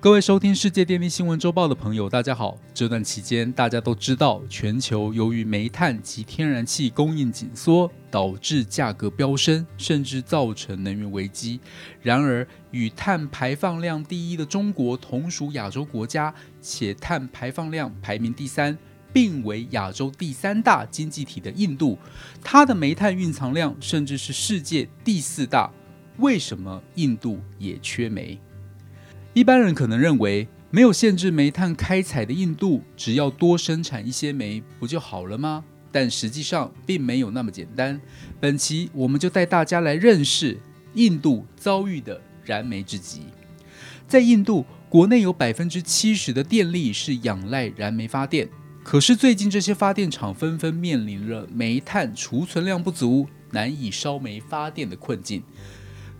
各位收听世界电力新闻周报的朋友，大家好。这段期间，大家都知道，全球由于煤炭及天然气供应紧缩，导致价格飙升，甚至造成能源危机。然而，与碳排放量第一的中国同属亚洲国家，且碳排放量排名第三，并为亚洲第三大经济体的印度，它的煤炭蕴藏量甚至是世界第四大。为什么印度也缺煤？一般人可能认为，没有限制煤炭开采的印度，只要多生产一些煤，不就好了吗？但实际上并没有那么简单。本期我们就带大家来认识印度遭遇的燃煤之急。在印度，国内有百分之七十的电力是仰赖燃煤发电，可是最近这些发电厂纷纷面临了煤炭储存量不足、难以烧煤发电的困境。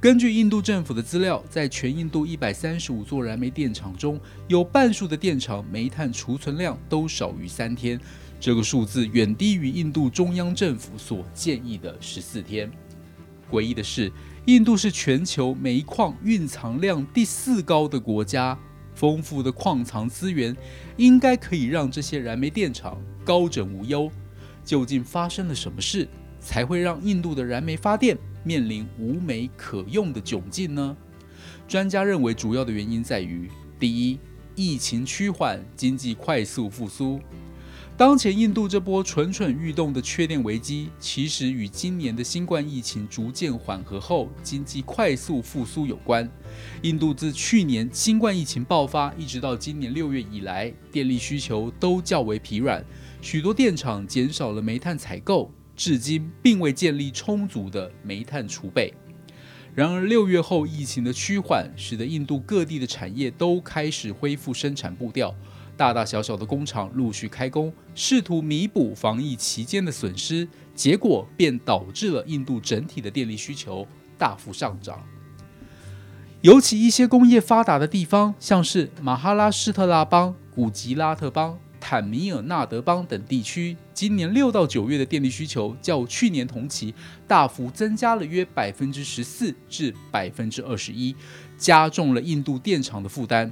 根据印度政府的资料，在全印度一百三十五座燃煤电厂中，有半数的电厂煤炭储存量都少于三天，这个数字远低于印度中央政府所建议的十四天。诡异的是，印度是全球煤矿蕴藏量第四高的国家，丰富的矿藏资源应该可以让这些燃煤电厂高枕无忧。究竟发生了什么事，才会让印度的燃煤发电？面临无煤可用的窘境呢？专家认为，主要的原因在于：第一，疫情趋缓，经济快速复苏。当前印度这波蠢蠢欲动的缺电危机，其实与今年的新冠疫情逐渐缓和后，经济快速复苏有关。印度自去年新冠疫情爆发，一直到今年六月以来，电力需求都较为疲软，许多电厂减少了煤炭采购。至今并未建立充足的煤炭储备。然而，六月后疫情的趋缓，使得印度各地的产业都开始恢复生产步调，大大小小的工厂陆续开工，试图弥补防疫期间的损失，结果便导致了印度整体的电力需求大幅上涨。尤其一些工业发达的地方，像是马哈拉施特拉邦、古吉拉特邦。坦米尔纳德邦等地区，今年六到九月的电力需求较去年同期大幅增加了约百分之十四至百分之二十一，加重了印度电厂的负担。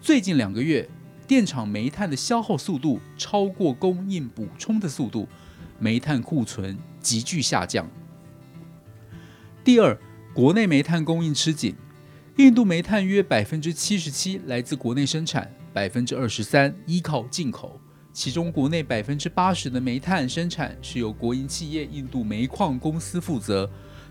最近两个月，电厂煤炭的消耗速度超过供应补充的速度，煤炭库存急剧下降。第二，国内煤炭供应吃紧，印度煤炭约百分之七十七来自国内生产。百分之二十三依靠进口，其中国内百分之八十的煤炭生产是由国营企业印度煤矿公司负责。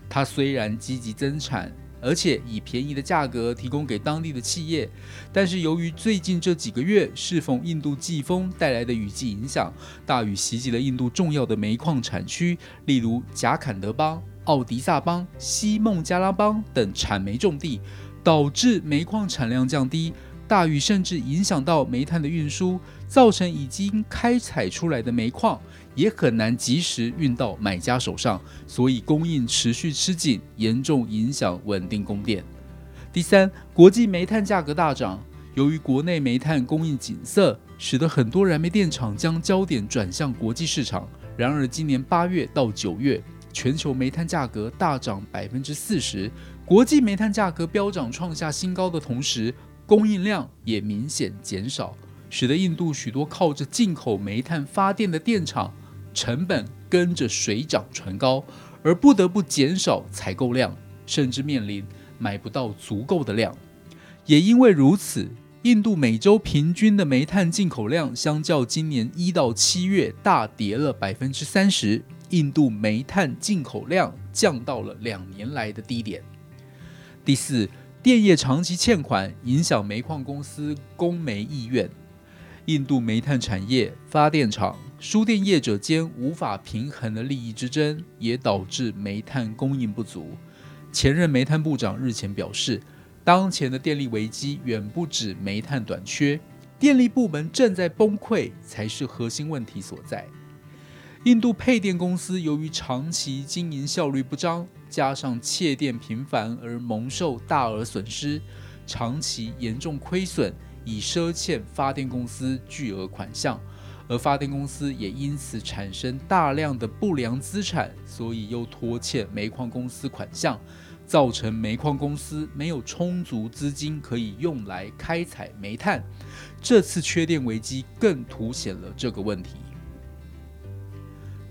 它虽然积极增产，而且以便宜的价格提供给当地的企业，但是由于最近这几个月适逢印度季风带来的雨季影响，大雨袭击了印度重要的煤矿产区，例如贾坎德邦、奥迪萨邦、西孟加拉邦等产煤重地，导致煤矿产量降低。大雨甚至影响到煤炭的运输，造成已经开采出来的煤矿也很难及时运到买家手上，所以供应持续吃紧，严重影响稳定供电。第三，国际煤炭价格大涨，由于国内煤炭供应紧塞，使得很多燃煤电厂将焦点转向国际市场。然而，今年八月到九月，全球煤炭价格大涨百分之四十，国际煤炭价格飙涨创下新高的同时。供应量也明显减少，使得印度许多靠着进口煤炭发电的电厂成本跟着水涨船高，而不得不减少采购量，甚至面临买不到足够的量。也因为如此，印度每周平均的煤炭进口量相较今年一到七月大跌了百分之三十，印度煤炭进口量降到了两年来的低点。第四。电业长期欠款影响煤矿公司供煤意愿，印度煤炭产业、发电厂、输电业者间无法平衡的利益之争，也导致煤炭供应不足。前任煤炭部长日前表示，当前的电力危机远不止煤炭短缺，电力部门正在崩溃才是核心问题所在。印度配电公司由于长期经营效率不彰，加上窃电频繁而蒙受大额损失，长期严重亏损，已赊欠发电公司巨额款项，而发电公司也因此产生大量的不良资产，所以又拖欠煤矿公司款项，造成煤矿公司没有充足资金可以用来开采煤炭。这次缺电危机更凸显了这个问题。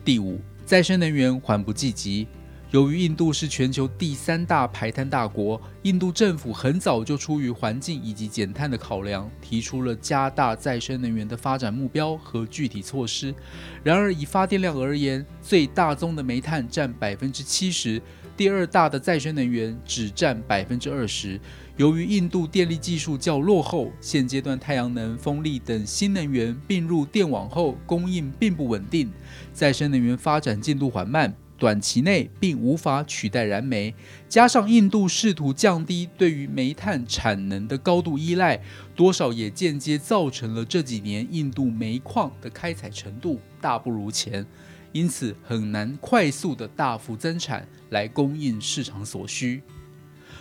第五，再生能源缓不济急。由于印度是全球第三大排碳大国，印度政府很早就出于环境以及减碳的考量，提出了加大再生能源的发展目标和具体措施。然而，以发电量而言，最大宗的煤炭占百分之七十，第二大的再生能源只占百分之二十。由于印度电力技术较落后，现阶段太阳能、风力等新能源并入电网后，供应并不稳定，再生能源发展进度缓慢。短期内并无法取代燃煤，加上印度试图降低对于煤炭产能的高度依赖，多少也间接造成了这几年印度煤矿的开采程度大不如前，因此很难快速的大幅增产来供应市场所需。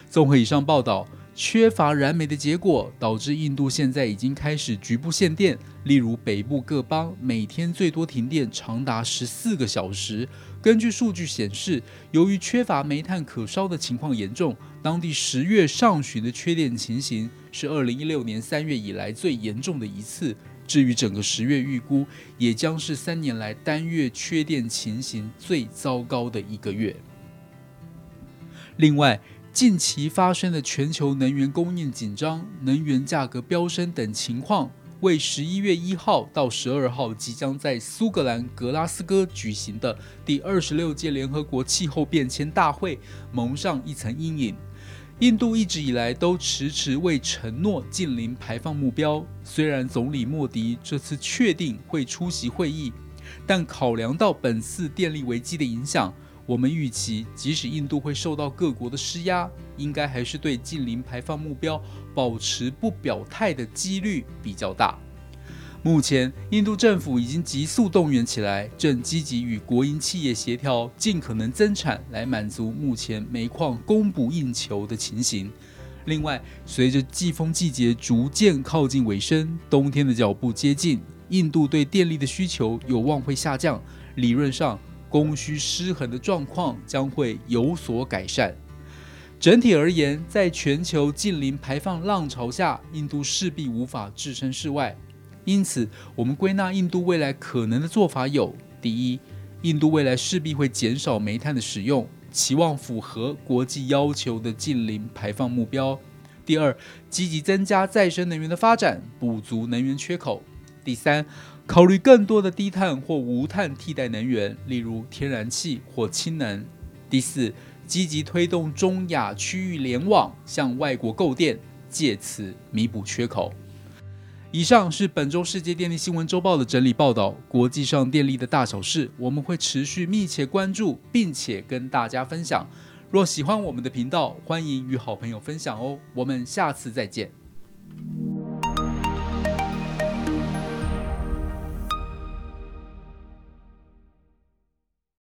综合以上报道。缺乏燃煤的结果，导致印度现在已经开始局部限电。例如，北部各邦每天最多停电长达十四个小时。根据数据显示，由于缺乏煤炭可烧的情况严重，当地十月上旬的缺电情形是二零一六年三月以来最严重的一次。至于整个十月预估，也将是三年来单月缺电情形最糟糕的一个月。另外，近期发生的全球能源供应紧张、能源价格飙升等情况，为十一月一号到十二号即将在苏格兰格拉斯哥举行的第二十六届联合国气候变迁大会蒙上一层阴影。印度一直以来都迟迟未承诺近零排放目标，虽然总理莫迪这次确定会出席会议，但考量到本次电力危机的影响。我们预期，即使印度会受到各国的施压，应该还是对近零排放目标保持不表态的几率比较大。目前，印度政府已经急速动员起来，正积极与国营企业协调，尽可能增产来满足目前煤矿供不应求的情形。另外，随着季风季节逐渐靠近尾声，冬天的脚步接近，印度对电力的需求有望会下降。理论上，供需失衡的状况将会有所改善。整体而言，在全球近零排放浪潮下，印度势必无法置身事外。因此，我们归纳印度未来可能的做法有：第一，印度未来势必会减少煤炭的使用，期望符合国际要求的近零排放目标；第二，积极增加再生能源的发展，补足能源缺口；第三。考虑更多的低碳或无碳替代能源，例如天然气或氢能。第四，积极推动中亚区域联网，向外国购电，借此弥补缺口。以上是本周世界电力新闻周报的整理报道。国际上电力的大小事，我们会持续密切关注，并且跟大家分享。若喜欢我们的频道，欢迎与好朋友分享哦。我们下次再见。